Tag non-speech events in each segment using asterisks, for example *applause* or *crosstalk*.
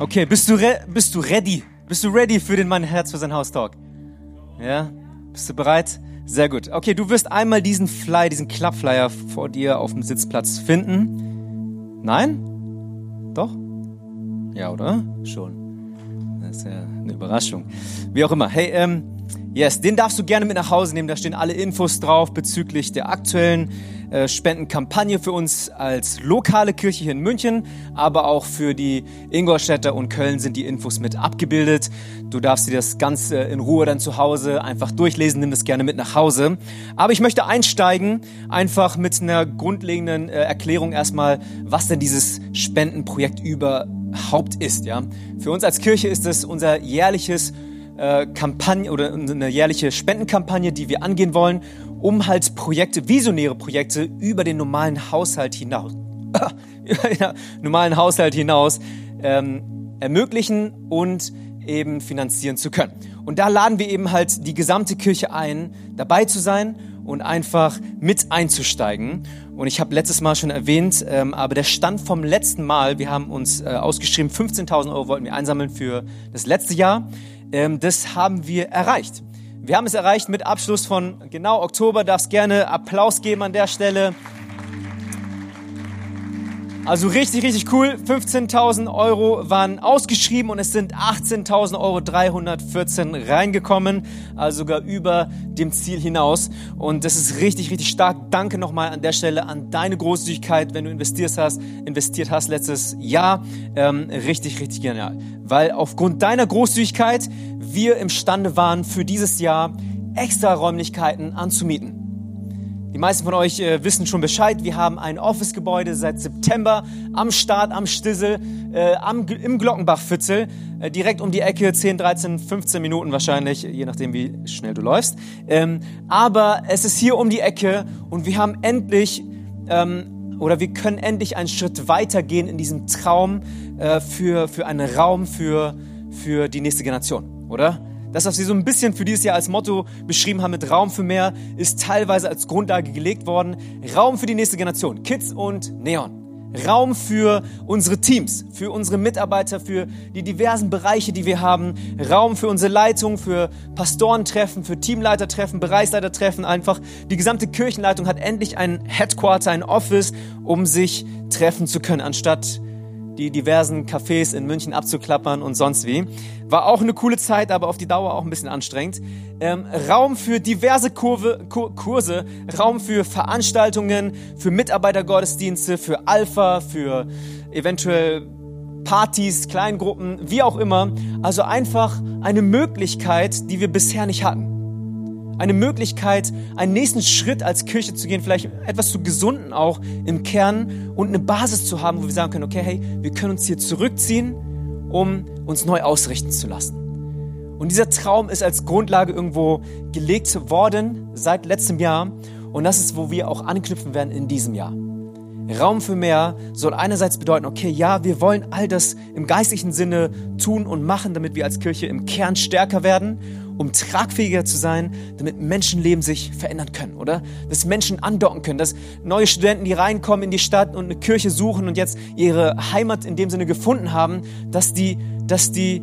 Okay, bist du, bist du ready? Bist du ready für den Mein Herz für sein Haus Talk? Ja? Bist du bereit? Sehr gut. Okay, du wirst einmal diesen Fly, diesen Klappflyer vor dir auf dem Sitzplatz finden. Nein? Doch? Ja, oder? Schon. Das ist ja eine Überraschung. Wie auch immer. Hey, ähm, yes, den darfst du gerne mit nach Hause nehmen. Da stehen alle Infos drauf bezüglich der aktuellen äh, Spendenkampagne für uns als lokale Kirche hier in München, aber auch für die Ingolstädter und Köln sind die Infos mit abgebildet. Du darfst dir das Ganze in Ruhe dann zu Hause einfach durchlesen, nimm das gerne mit nach Hause. Aber ich möchte einsteigen, einfach mit einer grundlegenden äh, Erklärung erstmal, was denn dieses Spendenprojekt überhaupt ist. Ja? Für uns als Kirche ist es unser jährliches äh, Kampagne oder eine jährliche Spendenkampagne, die wir angehen wollen, um halt Projekte, visionäre Projekte über den normalen Haushalt hinaus, *laughs* normalen Haushalt hinaus ähm, ermöglichen und eben finanzieren zu können. Und da laden wir eben halt die gesamte Kirche ein, dabei zu sein und einfach mit einzusteigen. Und ich habe letztes Mal schon erwähnt, ähm, aber der Stand vom letzten Mal, wir haben uns äh, ausgeschrieben, 15.000 Euro wollten wir einsammeln für das letzte Jahr. Ähm, das haben wir erreicht. Wir haben es erreicht mit Abschluss von genau Oktober. Darfst gerne Applaus geben an der Stelle. Also richtig, richtig cool. 15.000 Euro waren ausgeschrieben und es sind 18.000 Euro 314 reingekommen. Also sogar über dem Ziel hinaus. Und das ist richtig, richtig stark. Danke nochmal an der Stelle an deine Großzügigkeit, wenn du investiert hast, investiert hast letztes Jahr. Ähm, richtig, richtig genial. Weil aufgrund deiner Großzügigkeit wir imstande waren, für dieses Jahr extra Räumlichkeiten anzumieten. Die meisten von euch äh, wissen schon Bescheid. Wir haben ein Office-Gebäude seit September am Start, am Stissel, äh, im Glockenbachviertel, äh, direkt um die Ecke, 10, 13, 15 Minuten wahrscheinlich, je nachdem, wie schnell du läufst. Ähm, aber es ist hier um die Ecke und wir haben endlich, ähm, oder wir können endlich einen Schritt weitergehen in diesem Traum äh, für, für einen Raum für, für die nächste Generation, oder? Das, was wir so ein bisschen für dieses Jahr als Motto beschrieben haben mit Raum für mehr, ist teilweise als Grundlage gelegt worden. Raum für die nächste Generation, Kids und Neon. Raum für unsere Teams, für unsere Mitarbeiter, für die diversen Bereiche, die wir haben. Raum für unsere Leitung, für Pastorentreffen, für Teamleitertreffen, Bereichsleitertreffen. Einfach die gesamte Kirchenleitung hat endlich ein Headquarter, ein Office, um sich treffen zu können, anstatt die diversen Cafés in München abzuklappern und sonst wie. War auch eine coole Zeit, aber auf die Dauer auch ein bisschen anstrengend. Ähm, Raum für diverse Kurve, Kur Kurse, Raum für Veranstaltungen, für Mitarbeitergottesdienste, für Alpha, für eventuell Partys, Kleingruppen, wie auch immer. Also einfach eine Möglichkeit, die wir bisher nicht hatten eine Möglichkeit, einen nächsten Schritt als Kirche zu gehen, vielleicht etwas zu gesunden auch im Kern und eine Basis zu haben, wo wir sagen können, okay, hey, wir können uns hier zurückziehen, um uns neu ausrichten zu lassen. Und dieser Traum ist als Grundlage irgendwo gelegt worden seit letztem Jahr und das ist, wo wir auch anknüpfen werden in diesem Jahr. Raum für mehr soll einerseits bedeuten, okay, ja, wir wollen all das im geistlichen Sinne tun und machen, damit wir als Kirche im Kern stärker werden um tragfähiger zu sein, damit Menschenleben sich verändern können, oder? Dass Menschen andocken können, dass neue Studenten, die reinkommen in die Stadt und eine Kirche suchen und jetzt ihre Heimat in dem Sinne gefunden haben, dass die, dass die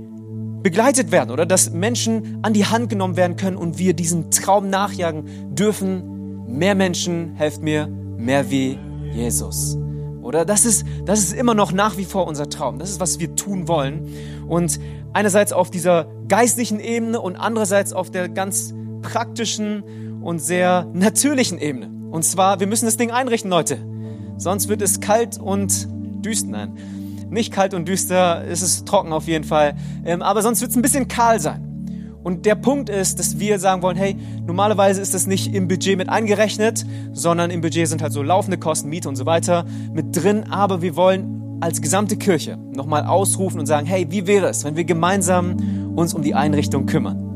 begleitet werden, oder? Dass Menschen an die Hand genommen werden können und wir diesem Traum nachjagen dürfen. Mehr Menschen helft mir, mehr wie Jesus. Oder das ist, das ist immer noch nach wie vor unser Traum. Das ist, was wir tun wollen. Und einerseits auf dieser geistlichen Ebene und andererseits auf der ganz praktischen und sehr natürlichen Ebene. Und zwar, wir müssen das Ding einrichten, Leute. Sonst wird es kalt und düster. Nein, nicht kalt und düster, es ist trocken auf jeden Fall. Ähm, aber sonst wird es ein bisschen kahl sein. Und der Punkt ist, dass wir sagen wollen, hey, normalerweise ist das nicht im Budget mit eingerechnet, sondern im Budget sind halt so laufende Kosten, Miete und so weiter mit drin. Aber wir wollen als gesamte Kirche nochmal ausrufen und sagen, hey, wie wäre es, wenn wir gemeinsam uns um die Einrichtung kümmern?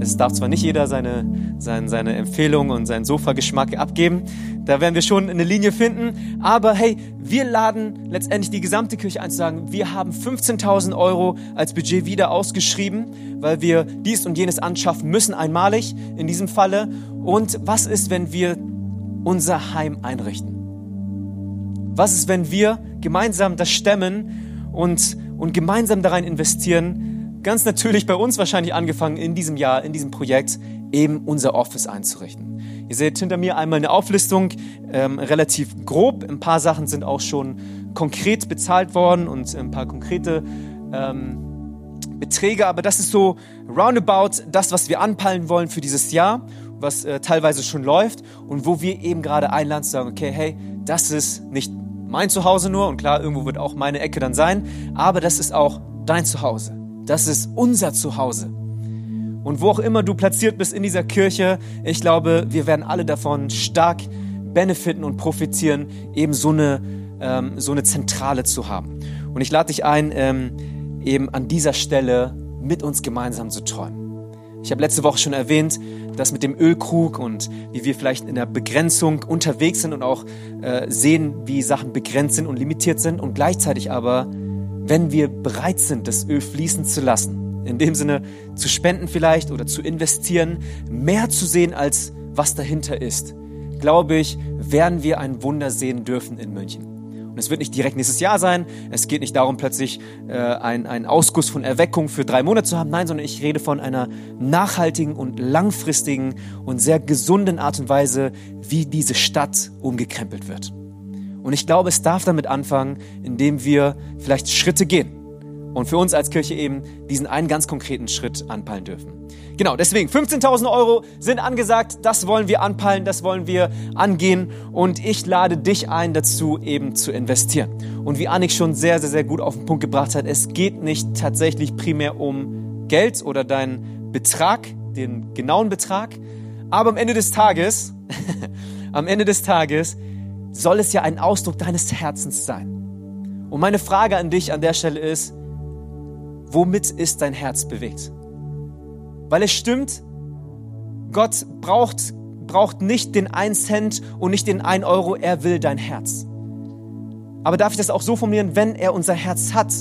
Es darf zwar nicht jeder seine, seine, seine Empfehlung und seinen Sofageschmack abgeben, da werden wir schon eine Linie finden, aber hey, wir laden letztendlich die gesamte Kirche ein zu sagen, wir haben 15.000 Euro als Budget wieder ausgeschrieben, weil wir dies und jenes anschaffen müssen, einmalig in diesem Falle. Und was ist, wenn wir unser Heim einrichten? Was ist, wenn wir gemeinsam das stemmen und und gemeinsam da rein investieren. Ganz natürlich bei uns wahrscheinlich angefangen in diesem Jahr, in diesem Projekt, eben unser Office einzurichten. Ihr seht hinter mir einmal eine Auflistung, ähm, relativ grob. Ein paar Sachen sind auch schon konkret bezahlt worden und ein paar konkrete ähm, Beträge, aber das ist so roundabout das, was wir anpeilen wollen für dieses Jahr, was äh, teilweise schon läuft und wo wir eben gerade einladen zu sagen, okay, hey, das ist nicht mein Zuhause nur und klar, irgendwo wird auch meine Ecke dann sein, aber das ist auch dein Zuhause. Das ist unser Zuhause. Und wo auch immer du platziert bist in dieser Kirche, ich glaube, wir werden alle davon stark benefiten und profitieren, eben so eine, ähm, so eine Zentrale zu haben. Und ich lade dich ein, ähm, eben an dieser Stelle mit uns gemeinsam zu träumen. Ich habe letzte Woche schon erwähnt, dass mit dem Ölkrug und wie wir vielleicht in der Begrenzung unterwegs sind und auch äh, sehen, wie Sachen begrenzt sind und limitiert sind und gleichzeitig aber, wenn wir bereit sind, das Öl fließen zu lassen, in dem Sinne zu spenden vielleicht oder zu investieren, mehr zu sehen als was dahinter ist, glaube ich, werden wir ein Wunder sehen dürfen in München. Und es wird nicht direkt nächstes Jahr sein. Es geht nicht darum, plötzlich äh, einen Ausguss von Erweckung für drei Monate zu haben. Nein, sondern ich rede von einer nachhaltigen und langfristigen und sehr gesunden Art und Weise, wie diese Stadt umgekrempelt wird. Und ich glaube, es darf damit anfangen, indem wir vielleicht Schritte gehen. Und für uns als Kirche eben diesen einen ganz konkreten Schritt anpeilen dürfen. Genau, deswegen 15.000 Euro sind angesagt. Das wollen wir anpeilen, das wollen wir angehen. Und ich lade dich ein, dazu eben zu investieren. Und wie Annik schon sehr, sehr, sehr gut auf den Punkt gebracht hat, es geht nicht tatsächlich primär um Geld oder deinen Betrag, den genauen Betrag. Aber am Ende des Tages, *laughs* am Ende des Tages soll es ja ein Ausdruck deines Herzens sein. Und meine Frage an dich an der Stelle ist, womit ist dein Herz bewegt? Weil es stimmt, Gott braucht, braucht nicht den 1 Cent und nicht den 1 Euro, er will dein Herz. Aber darf ich das auch so formulieren, wenn er unser Herz hat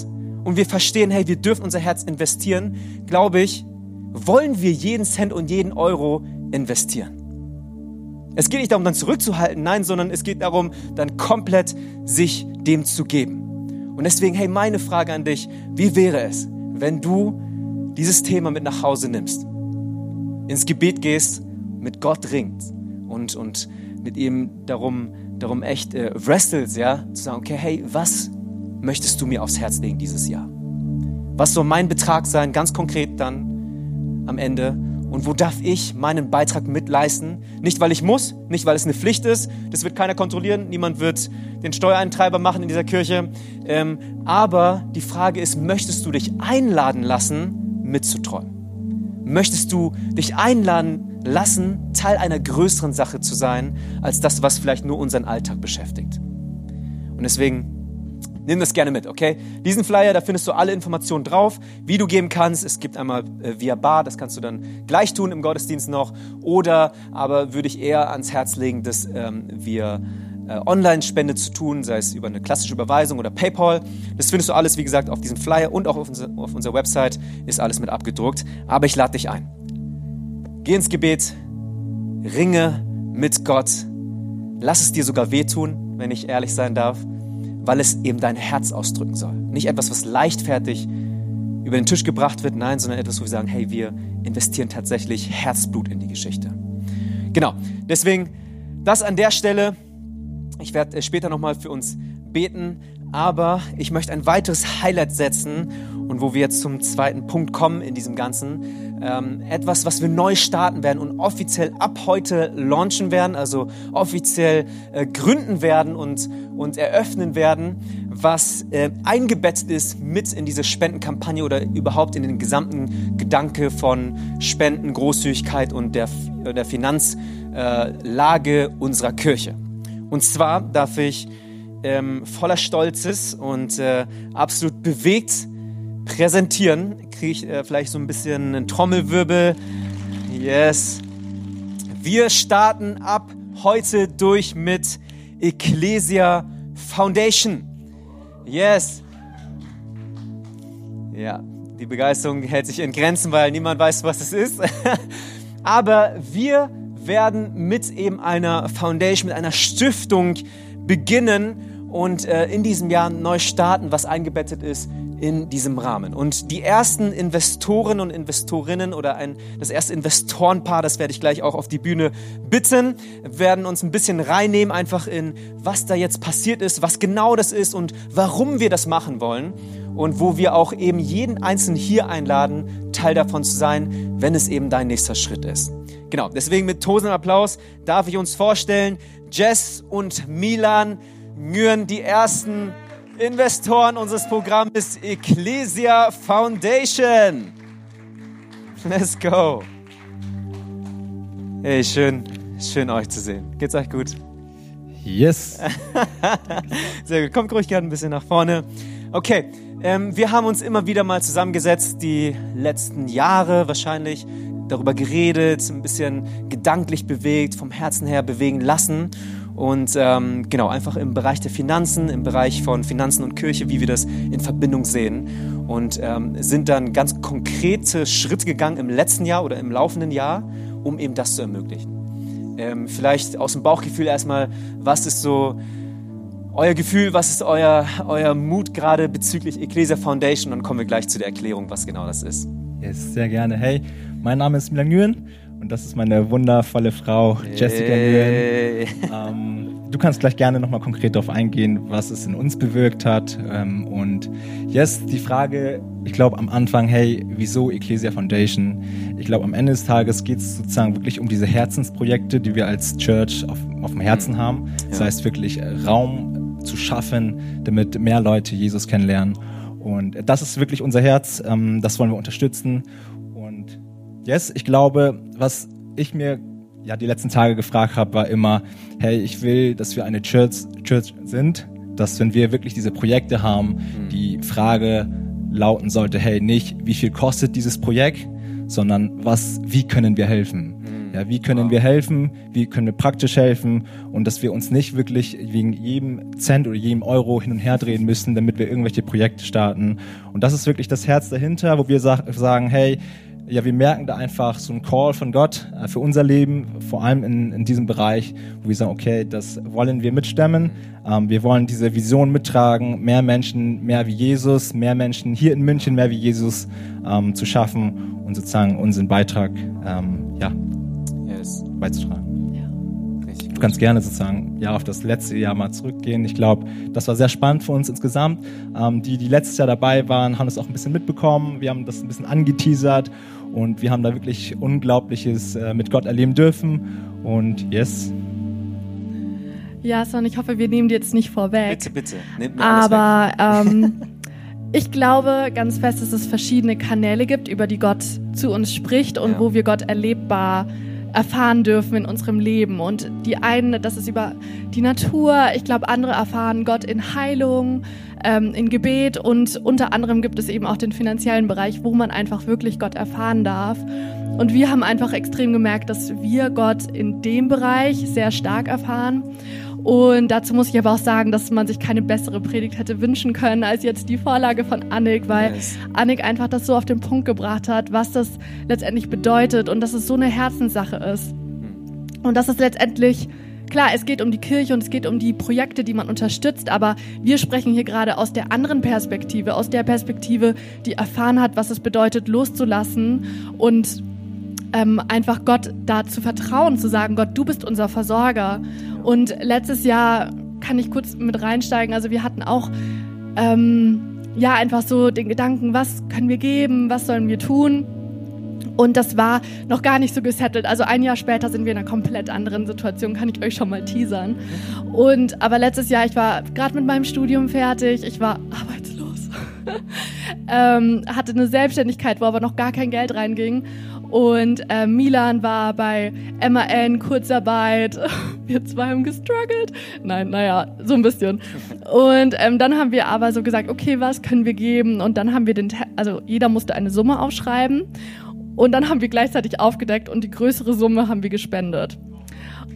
und wir verstehen, hey, wir dürfen unser Herz investieren, glaube ich, wollen wir jeden Cent und jeden Euro investieren. Es geht nicht darum, dann zurückzuhalten, nein, sondern es geht darum, dann komplett sich dem zu geben. Und deswegen, hey, meine Frage an dich, wie wäre es, wenn du dieses Thema mit nach Hause nimmst, ins Gebet gehst, mit Gott ringst und, und mit ihm darum, darum echt äh, wrestelst, ja, zu sagen, okay, hey, was möchtest du mir aufs Herz legen dieses Jahr? Was soll mein Betrag sein, ganz konkret dann am Ende? Und wo darf ich meinen Beitrag mitleisten? Nicht, weil ich muss, nicht, weil es eine Pflicht ist. Das wird keiner kontrollieren. Niemand wird den Steuereintreiber machen in dieser Kirche. Ähm, aber die Frage ist, möchtest du dich einladen lassen, mitzuträumen? Möchtest du dich einladen lassen, Teil einer größeren Sache zu sein, als das, was vielleicht nur unseren Alltag beschäftigt? Und deswegen nimm das gerne mit, okay? Diesen Flyer, da findest du alle Informationen drauf, wie du geben kannst. Es gibt einmal äh, via Bar, das kannst du dann gleich tun im Gottesdienst noch. Oder aber würde ich eher ans Herz legen, dass ähm, wir äh, Online-Spende zu tun, sei es über eine klassische Überweisung oder PayPal. Das findest du alles, wie gesagt, auf diesem Flyer und auch auf, unser, auf unserer Website ist alles mit abgedruckt. Aber ich lade dich ein. Geh ins Gebet, ringe mit Gott. Lass es dir sogar wehtun, wenn ich ehrlich sein darf, weil es eben dein Herz ausdrücken soll. Nicht etwas, was leichtfertig über den Tisch gebracht wird, nein, sondern etwas, wo wir sagen, hey, wir investieren tatsächlich Herzblut in die Geschichte. Genau, deswegen das an der Stelle. Ich werde äh, später nochmal für uns beten, aber ich möchte ein weiteres Highlight setzen und wo wir jetzt zum zweiten Punkt kommen in diesem Ganzen. Ähm, etwas, was wir neu starten werden und offiziell ab heute launchen werden, also offiziell äh, gründen werden und, und eröffnen werden, was äh, eingebettet ist mit in diese Spendenkampagne oder überhaupt in den gesamten Gedanke von Spenden, Großzügigkeit und der, der Finanzlage äh, unserer Kirche. Und zwar darf ich ähm, voller Stolzes und äh, absolut bewegt präsentieren. Kriege ich äh, vielleicht so ein bisschen einen Trommelwirbel. Yes. Wir starten ab heute durch mit Ecclesia Foundation. Yes. Ja, die Begeisterung hält sich in Grenzen, weil niemand weiß, was es ist. *laughs* Aber wir werden mit eben einer Foundation, mit einer Stiftung beginnen und äh, in diesem Jahr neu starten, was eingebettet ist in diesem Rahmen. Und die ersten Investoren und Investorinnen oder ein, das erste Investorenpaar, das werde ich gleich auch auf die Bühne bitten, werden uns ein bisschen reinnehmen, einfach in, was da jetzt passiert ist, was genau das ist und warum wir das machen wollen. Und wo wir auch eben jeden Einzelnen hier einladen, Teil davon zu sein, wenn es eben dein nächster Schritt ist. Genau, deswegen mit tosendem Applaus darf ich uns vorstellen, Jess und Milan Nguyen, die ersten Investoren unseres Programms Ecclesia Foundation. Let's go. Hey, schön, schön euch zu sehen. Geht's euch gut? Yes. *laughs* Sehr gut. Kommt ruhig gerne ein bisschen nach vorne. Okay, ähm, wir haben uns immer wieder mal zusammengesetzt, die letzten Jahre wahrscheinlich, darüber geredet, ein bisschen gedanklich bewegt, vom Herzen her bewegen lassen. Und ähm, genau, einfach im Bereich der Finanzen, im Bereich von Finanzen und Kirche, wie wir das in Verbindung sehen. Und ähm, sind dann ganz konkrete Schritte gegangen im letzten Jahr oder im laufenden Jahr, um eben das zu ermöglichen. Ähm, vielleicht aus dem Bauchgefühl erstmal, was ist so euer Gefühl, was ist euer, euer Mut gerade bezüglich Ecclesia Foundation? Dann kommen wir gleich zu der Erklärung, was genau das ist. Yes, sehr gerne. Hey, mein Name ist Milan Nguyen und das ist meine wundervolle Frau Jessica hey. Ähm, du kannst gleich gerne nochmal konkret darauf eingehen, was es in uns bewirkt hat. Ähm, und yes, die Frage, ich glaube am Anfang, hey, wieso Ecclesia Foundation? Ich glaube, am Ende des Tages geht es sozusagen wirklich um diese Herzensprojekte, die wir als Church auf, auf dem Herzen mhm. haben. Das ja. heißt wirklich äh, Raum zu schaffen, damit mehr Leute Jesus kennenlernen. Und das ist wirklich unser Herz. Ähm, das wollen wir unterstützen. Yes, ich glaube, was ich mir ja die letzten Tage gefragt habe, war immer, hey, ich will, dass wir eine Church, Church sind, dass wenn wir wirklich diese Projekte haben, mhm. die Frage lauten sollte, hey, nicht, wie viel kostet dieses Projekt, sondern was, wie können wir helfen? Mhm. Ja, wie können wow. wir helfen? Wie können wir praktisch helfen? Und dass wir uns nicht wirklich wegen jedem Cent oder jedem Euro hin und her drehen müssen, damit wir irgendwelche Projekte starten. Und das ist wirklich das Herz dahinter, wo wir sagen, hey, ja, wir merken da einfach so einen Call von Gott äh, für unser Leben, vor allem in, in diesem Bereich, wo wir sagen, okay, das wollen wir mitstemmen. Ähm, wir wollen diese Vision mittragen, mehr Menschen, mehr wie Jesus, mehr Menschen hier in München, mehr wie Jesus ähm, zu schaffen und sozusagen unseren Beitrag ähm, ja, yes. beizutragen. Kannst gerne sozusagen ja auf das letzte Jahr mal zurückgehen. Ich glaube, das war sehr spannend für uns insgesamt. Ähm, die, die letztes Jahr dabei waren, haben es auch ein bisschen mitbekommen. Wir haben das ein bisschen angeteasert und wir haben da wirklich Unglaubliches äh, mit Gott erleben dürfen. Und yes. Ja, Son, ich hoffe, wir nehmen die jetzt nicht vorweg. Bitte, bitte. Nehmt mir Aber ähm, *laughs* ich glaube ganz fest, dass es verschiedene Kanäle gibt, über die Gott zu uns spricht und ja. wo wir Gott erlebbar erfahren dürfen in unserem Leben. Und die einen, das ist über die Natur. Ich glaube, andere erfahren Gott in Heilung, ähm, in Gebet und unter anderem gibt es eben auch den finanziellen Bereich, wo man einfach wirklich Gott erfahren darf. Und wir haben einfach extrem gemerkt, dass wir Gott in dem Bereich sehr stark erfahren. Und dazu muss ich aber auch sagen, dass man sich keine bessere Predigt hätte wünschen können als jetzt die Vorlage von Annik, weil yes. Annik einfach das so auf den Punkt gebracht hat, was das letztendlich bedeutet und dass es so eine Herzenssache ist. Hm. Und dass es letztendlich Klar, es geht um die Kirche und es geht um die Projekte, die man unterstützt, aber wir sprechen hier gerade aus der anderen Perspektive, aus der Perspektive, die erfahren hat, was es bedeutet, loszulassen und ähm, einfach Gott da zu vertrauen, zu sagen, Gott, du bist unser Versorger. Und letztes Jahr kann ich kurz mit reinsteigen. Also wir hatten auch ähm, ja einfach so den Gedanken, was können wir geben, was sollen wir tun? Und das war noch gar nicht so gesettelt. Also ein Jahr später sind wir in einer komplett anderen Situation, kann ich euch schon mal teasern. Und aber letztes Jahr, ich war gerade mit meinem Studium fertig, ich war arbeitslos, *laughs* ähm, hatte eine Selbstständigkeit, wo aber noch gar kein Geld reinging. Und äh, Milan war bei MAN, Kurzarbeit. *laughs* Wir zwei haben gestruggelt. Nein, naja, so ein bisschen. Und ähm, dann haben wir aber so gesagt, okay, was können wir geben? Und dann haben wir den, also jeder musste eine Summe aufschreiben. Und dann haben wir gleichzeitig aufgedeckt und die größere Summe haben wir gespendet.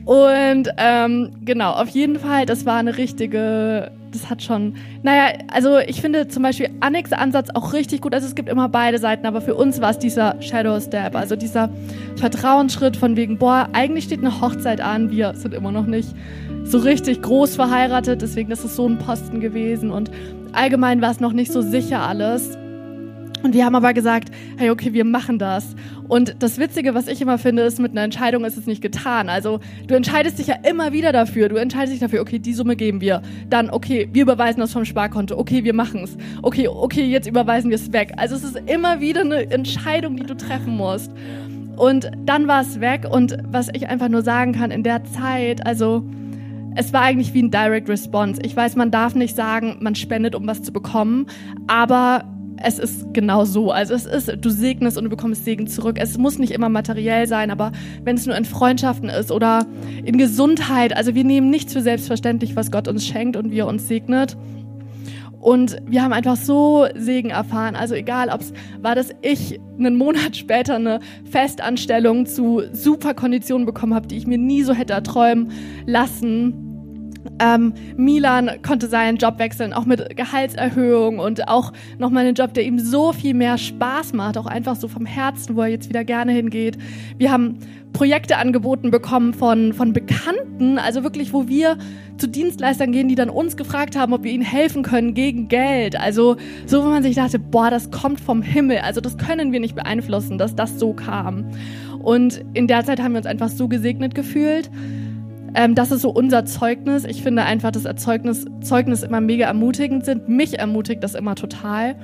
Und ähm, genau, auf jeden Fall, das war eine richtige, das hat schon, naja, also ich finde zum Beispiel Anniks Ansatz auch richtig gut. Also es gibt immer beide Seiten, aber für uns war es dieser Shadow Step, also dieser Vertrauensschritt von wegen, boah, eigentlich steht eine Hochzeit an, wir sind immer noch nicht so richtig groß verheiratet, deswegen ist es so ein Posten gewesen und allgemein war es noch nicht so sicher alles. Und wir haben aber gesagt, hey, okay, wir machen das. Und das Witzige, was ich immer finde, ist, mit einer Entscheidung ist es nicht getan. Also du entscheidest dich ja immer wieder dafür. Du entscheidest dich dafür, okay, die Summe geben wir. Dann, okay, wir überweisen das vom Sparkonto. Okay, wir machen es. Okay, okay, jetzt überweisen wir es weg. Also es ist immer wieder eine Entscheidung, die du treffen musst. Und dann war es weg. Und was ich einfach nur sagen kann, in der Zeit, also es war eigentlich wie ein Direct Response. Ich weiß, man darf nicht sagen, man spendet, um was zu bekommen, aber es ist genau so. Also es ist, du segnest und du bekommst Segen zurück. Es muss nicht immer materiell sein, aber wenn es nur in Freundschaften ist oder in Gesundheit, also wir nehmen nichts für selbstverständlich, was Gott uns schenkt und wie er uns segnet. Und wir haben einfach so Segen erfahren. Also egal, ob es war, dass ich einen Monat später eine Festanstellung zu super Konditionen bekommen habe, die ich mir nie so hätte erträumen lassen ähm, Milan konnte seinen Job wechseln, auch mit Gehaltserhöhung und auch nochmal einen Job, der ihm so viel mehr Spaß macht, auch einfach so vom Herzen, wo er jetzt wieder gerne hingeht. Wir haben Projekte angeboten bekommen von, von Bekannten, also wirklich, wo wir zu Dienstleistern gehen, die dann uns gefragt haben, ob wir ihnen helfen können gegen Geld. Also so, wo man sich dachte, boah, das kommt vom Himmel. Also das können wir nicht beeinflussen, dass das so kam. Und in der Zeit haben wir uns einfach so gesegnet gefühlt. Ähm, das ist so unser Zeugnis. Ich finde einfach, dass Erzeugnis, Zeugnis immer mega ermutigend sind. Mich ermutigt das immer total.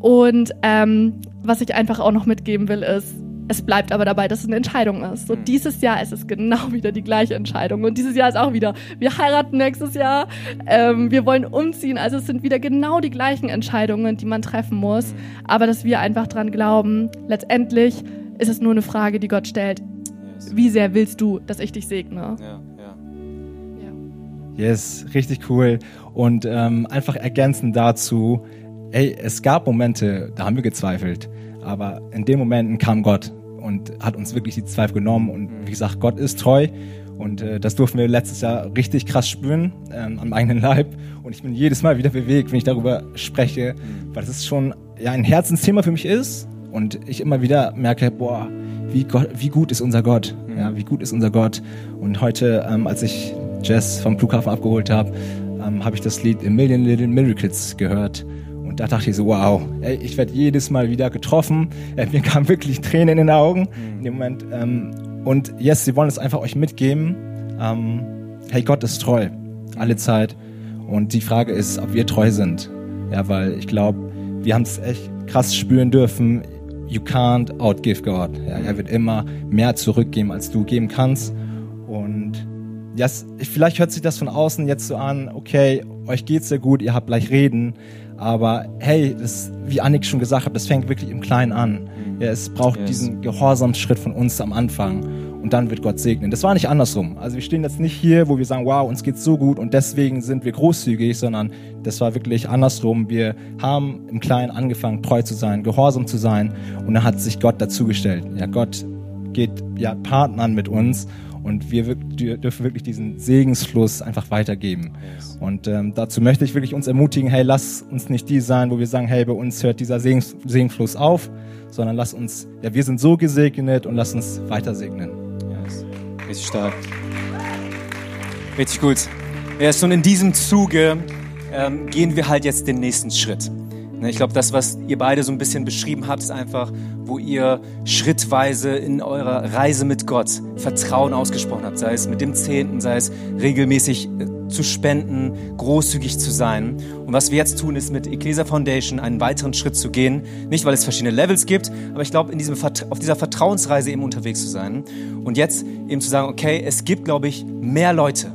Und ähm, was ich einfach auch noch mitgeben will, ist, es bleibt aber dabei, dass es eine Entscheidung ist. So mhm. dieses Jahr ist es genau wieder die gleiche Entscheidung. Und dieses Jahr ist auch wieder, wir heiraten nächstes Jahr, ähm, wir wollen umziehen. Also es sind wieder genau die gleichen Entscheidungen, die man treffen muss. Aber dass wir einfach dran glauben, letztendlich ist es nur eine Frage, die Gott stellt. Wie sehr willst du, dass ich dich segne? Ja. Yes, richtig cool. Und ähm, einfach ergänzend dazu, ey, es gab Momente, da haben wir gezweifelt, aber in den Momenten kam Gott und hat uns wirklich die Zweifel genommen. Und wie gesagt, Gott ist treu. Und äh, das durften wir letztes Jahr richtig krass spüren ähm, am eigenen Leib. Und ich bin jedes Mal wieder bewegt, wenn ich darüber spreche, weil das schon ja, ein Herzensthema für mich ist. Und ich immer wieder merke, boah, wie, Gott, wie gut ist unser Gott. Ja, wie gut ist unser Gott. Und heute, ähm, als ich Jess vom Flughafen abgeholt habe, ähm, habe ich das Lied A Million Little Miracles gehört. Und da dachte ich so, wow, ey, ich werde jedes Mal wieder getroffen. Äh, mir *laughs* kamen wirklich Tränen in den Augen mhm. in dem Moment. Ähm, und yes, sie wollen es einfach euch mitgeben. Ähm, hey, Gott ist treu, alle Zeit. Und die Frage ist, ob wir treu sind. Ja, weil ich glaube, wir haben es echt krass spüren dürfen. You can't outgive God. Ja, er wird immer mehr zurückgeben, als du geben kannst. Und ja, vielleicht hört sich das von außen jetzt so an, okay, euch geht's sehr gut, ihr habt gleich Reden, aber hey, das, wie Annik schon gesagt hat, das fängt wirklich im Kleinen an. Ja, es braucht yes. diesen Gehorsamsschritt von uns am Anfang und dann wird Gott segnen. Das war nicht andersrum. Also wir stehen jetzt nicht hier, wo wir sagen, wow, uns geht's so gut und deswegen sind wir großzügig, sondern das war wirklich andersrum. Wir haben im Kleinen angefangen, treu zu sein, gehorsam zu sein und dann hat sich Gott dazugestellt. Ja, Gott geht ja Partnern mit uns und wir dürfen wirklich diesen Segensfluss einfach weitergeben. Yes. Und ähm, dazu möchte ich wirklich uns ermutigen, hey, lass uns nicht die sein, wo wir sagen, hey, bei uns hört dieser Segens Segenfluss auf, sondern lass uns, ja, wir sind so gesegnet und lass uns weiter segnen. Yes. Richtig stark. Richtig gut. Ja, und in diesem Zuge ähm, gehen wir halt jetzt den nächsten Schritt. Ne, ich glaube, das, was ihr beide so ein bisschen beschrieben habt, ist einfach, wo ihr schrittweise in eurer Reise mit Gott Vertrauen ausgesprochen habt, sei es mit dem Zehnten, sei es regelmäßig äh, zu spenden, großzügig zu sein. Und was wir jetzt tun, ist mit Ecclesia Foundation einen weiteren Schritt zu gehen. Nicht, weil es verschiedene Levels gibt, aber ich glaube, auf dieser Vertrauensreise eben unterwegs zu sein. Und jetzt eben zu sagen, okay, es gibt, glaube ich, mehr Leute,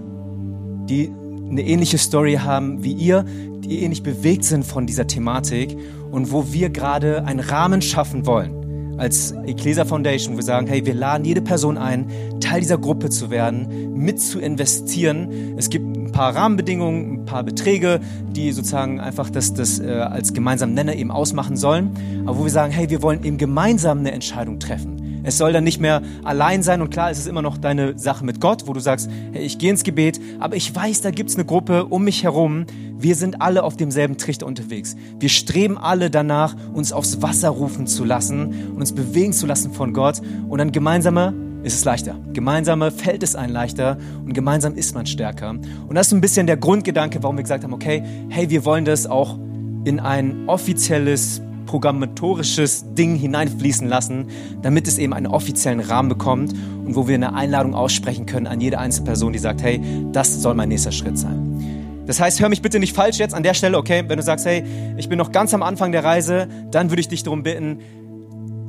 die eine ähnliche Story haben wie ihr, die ähnlich bewegt sind von dieser Thematik und wo wir gerade einen Rahmen schaffen wollen. Als Ecclesia Foundation, wo wir sagen, hey, wir laden jede Person ein, Teil dieser Gruppe zu werden, mit zu investieren. Es gibt ein paar Rahmenbedingungen, ein paar Beträge, die sozusagen einfach das, das äh, als gemeinsamen Nenner eben ausmachen sollen. Aber wo wir sagen, hey, wir wollen eben gemeinsam eine Entscheidung treffen. Es soll dann nicht mehr allein sein und klar, es ist immer noch deine Sache mit Gott, wo du sagst, hey, ich gehe ins Gebet, aber ich weiß, da gibt es eine Gruppe um mich herum. Wir sind alle auf demselben Trichter unterwegs. Wir streben alle danach, uns aufs Wasser rufen zu lassen und uns bewegen zu lassen von Gott und dann gemeinsame ist es leichter. Gemeinsam fällt es ein leichter und gemeinsam ist man stärker. Und das ist ein bisschen der Grundgedanke, warum wir gesagt haben, okay, hey, wir wollen das auch in ein offizielles programmatorisches Ding hineinfließen lassen, damit es eben einen offiziellen Rahmen bekommt und wo wir eine Einladung aussprechen können an jede einzelne Person, die sagt, hey, das soll mein nächster Schritt sein. Das heißt, hör mich bitte nicht falsch jetzt an der Stelle, okay? Wenn du sagst, hey, ich bin noch ganz am Anfang der Reise, dann würde ich dich darum bitten,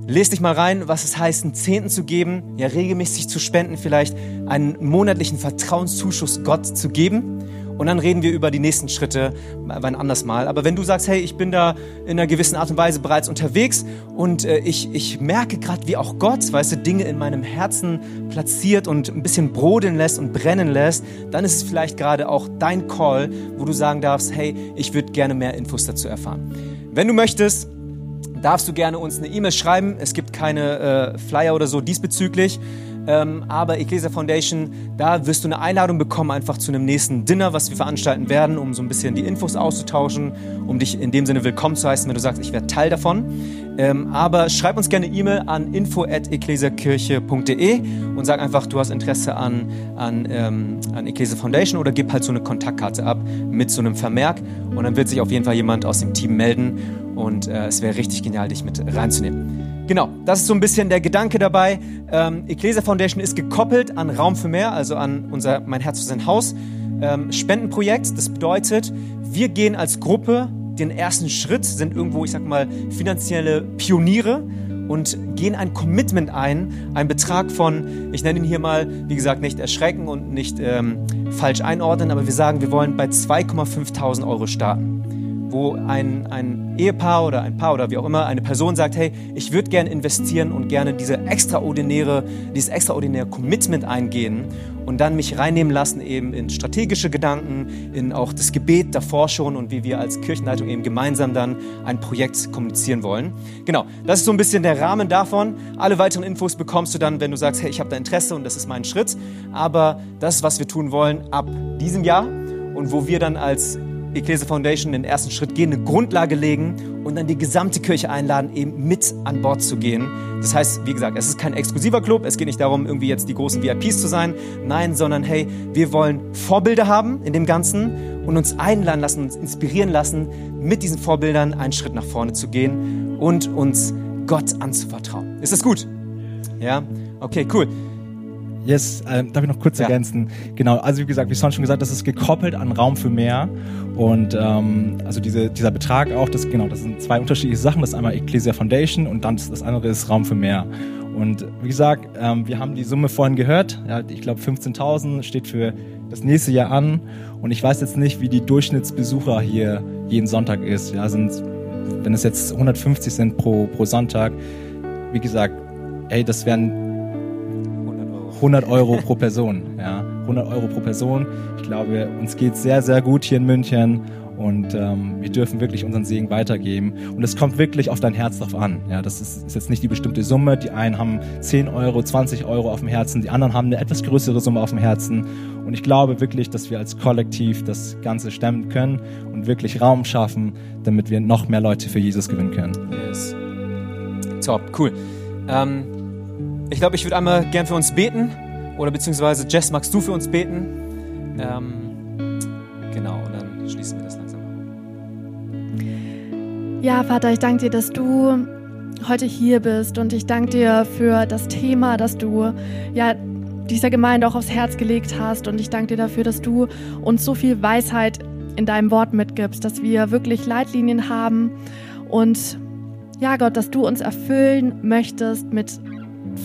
Lest dich mal rein, was es heißt, einen Zehnten zu geben, ja regelmäßig zu spenden, vielleicht einen monatlichen Vertrauenszuschuss Gott zu geben. Und dann reden wir über die nächsten Schritte wann anders mal. Aber wenn du sagst, hey, ich bin da in einer gewissen Art und Weise bereits unterwegs und äh, ich, ich merke gerade, wie auch Gott, weißt du, Dinge in meinem Herzen platziert und ein bisschen brodeln lässt und brennen lässt, dann ist es vielleicht gerade auch dein Call, wo du sagen darfst, hey, ich würde gerne mehr Infos dazu erfahren. Wenn du möchtest, darfst du gerne uns eine E-Mail schreiben. Es gibt keine äh, Flyer oder so diesbezüglich. Ähm, aber Ecclesia Foundation, da wirst du eine Einladung bekommen, einfach zu einem nächsten Dinner, was wir veranstalten werden, um so ein bisschen die Infos auszutauschen, um dich in dem Sinne willkommen zu heißen, wenn du sagst, ich werde Teil davon. Ähm, aber schreib uns gerne E-Mail an info.ecclesiakirche.de und sag einfach, du hast Interesse an, an, ähm, an Ecclesia Foundation oder gib halt so eine Kontaktkarte ab mit so einem Vermerk und dann wird sich auf jeden Fall jemand aus dem Team melden und äh, es wäre richtig genial, dich mit reinzunehmen. Genau, das ist so ein bisschen der Gedanke dabei. Ähm, Ecclesia Foundation ist gekoppelt an Raum für mehr, also an unser Mein Herz für sein Haus ähm, Spendenprojekt. Das bedeutet, wir gehen als Gruppe den ersten Schritt, sind irgendwo, ich sag mal, finanzielle Pioniere und gehen ein Commitment ein, einen Betrag von, ich nenne ihn hier mal, wie gesagt, nicht erschrecken und nicht ähm, falsch einordnen, aber wir sagen, wir wollen bei 2,5 Euro starten wo ein, ein Ehepaar oder ein Paar oder wie auch immer eine Person sagt, hey, ich würde gerne investieren und gerne diese extraordinäre, dieses extraordinäre Commitment eingehen und dann mich reinnehmen lassen eben in strategische Gedanken, in auch das Gebet davor schon und wie wir als Kirchenleitung eben gemeinsam dann ein Projekt kommunizieren wollen. Genau, das ist so ein bisschen der Rahmen davon. Alle weiteren Infos bekommst du dann, wenn du sagst, hey, ich habe da Interesse und das ist mein Schritt. Aber das was wir tun wollen ab diesem Jahr und wo wir dann als Ecclesia Foundation den ersten Schritt gehen, eine Grundlage legen und dann die gesamte Kirche einladen, eben mit an Bord zu gehen. Das heißt, wie gesagt, es ist kein exklusiver Club, es geht nicht darum, irgendwie jetzt die großen VIPs zu sein, nein, sondern hey, wir wollen Vorbilder haben in dem Ganzen und uns einladen lassen, uns inspirieren lassen, mit diesen Vorbildern einen Schritt nach vorne zu gehen und uns Gott anzuvertrauen. Ist das gut? Ja? Okay, cool. Yes, äh, darf ich noch kurz ja. ergänzen? Genau, also wie gesagt, wie Son schon gesagt, das ist gekoppelt an Raum für mehr. Und ähm, also diese, dieser Betrag auch, das, genau, das sind zwei unterschiedliche Sachen. Das ist einmal Ecclesia Foundation und dann das andere ist Raum für mehr. Und wie gesagt, ähm, wir haben die Summe vorhin gehört. Ja, ich glaube 15.000 steht für das nächste Jahr an. Und ich weiß jetzt nicht, wie die Durchschnittsbesucher hier jeden Sonntag ist. Ja, sind, wenn es jetzt 150 sind pro, pro Sonntag, wie gesagt, ey, das wären 100 Euro pro Person. Ja, 100 Euro pro Person. Ich glaube, uns geht sehr, sehr gut hier in München und ähm, wir dürfen wirklich unseren Segen weitergeben. Und es kommt wirklich auf dein Herz drauf an. Ja, das ist, ist, jetzt nicht die bestimmte Summe. Die einen haben 10 Euro, 20 Euro auf dem Herzen, die anderen haben eine etwas größere Summe auf dem Herzen. Und ich glaube wirklich, dass wir als Kollektiv das Ganze stemmen können und wirklich Raum schaffen, damit wir noch mehr Leute für Jesus gewinnen können. Yes. Top, cool. Ähm ich glaube, ich würde einmal gern für uns beten. Oder beziehungsweise, Jess, magst du für uns beten? Ähm, genau, und dann schließen wir das langsam ab. Ja, Vater, ich danke dir, dass du heute hier bist und ich danke dir für das Thema, das du ja dieser Gemeinde auch aufs Herz gelegt hast und ich danke dir dafür, dass du uns so viel Weisheit in deinem Wort mitgibst, dass wir wirklich Leitlinien haben und ja, Gott, dass du uns erfüllen möchtest mit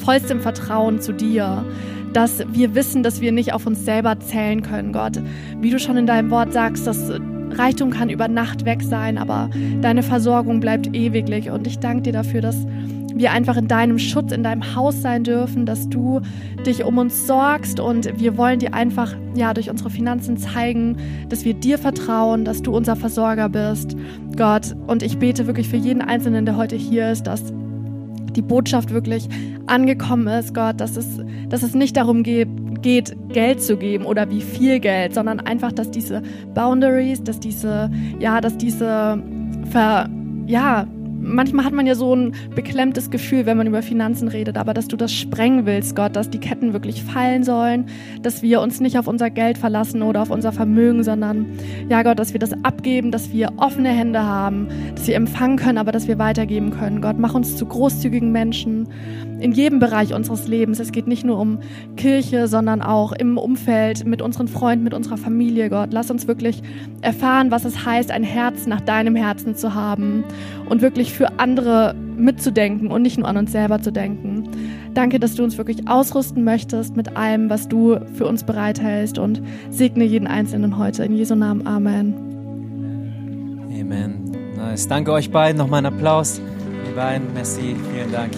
vollstem Vertrauen zu dir, dass wir wissen, dass wir nicht auf uns selber zählen können, Gott. Wie du schon in deinem Wort sagst, dass Reichtum kann über Nacht weg sein, aber deine Versorgung bleibt ewiglich. Und ich danke dir dafür, dass wir einfach in deinem Schutz, in deinem Haus sein dürfen, dass du dich um uns sorgst und wir wollen dir einfach ja durch unsere Finanzen zeigen, dass wir dir vertrauen, dass du unser Versorger bist, Gott. Und ich bete wirklich für jeden Einzelnen, der heute hier ist, dass die Botschaft wirklich angekommen ist, Gott, dass es, dass es nicht darum geht, geht, Geld zu geben oder wie viel Geld, sondern einfach, dass diese Boundaries, dass diese, ja, dass diese, Ver, ja, manchmal hat man ja so ein beklemmtes Gefühl, wenn man über Finanzen redet, aber dass du das sprengen willst, Gott, dass die Ketten wirklich fallen sollen, dass wir uns nicht auf unser Geld verlassen oder auf unser Vermögen, sondern ja Gott, dass wir das abgeben, dass wir offene Hände haben, dass wir empfangen können, aber dass wir weitergeben können. Gott, mach uns zu großzügigen Menschen in jedem Bereich unseres Lebens. Es geht nicht nur um Kirche, sondern auch im Umfeld, mit unseren Freunden, mit unserer Familie, Gott. Lass uns wirklich erfahren, was es heißt, ein Herz nach deinem Herzen zu haben und wirklich für andere mitzudenken und nicht nur an uns selber zu denken. Danke, dass du uns wirklich ausrüsten möchtest mit allem, was du für uns bereithältst und segne jeden Einzelnen heute. In Jesu Namen. Amen. Amen. Nice. Danke euch beiden. Nochmal einen Applaus. Ihr beiden. Merci. Vielen Dank.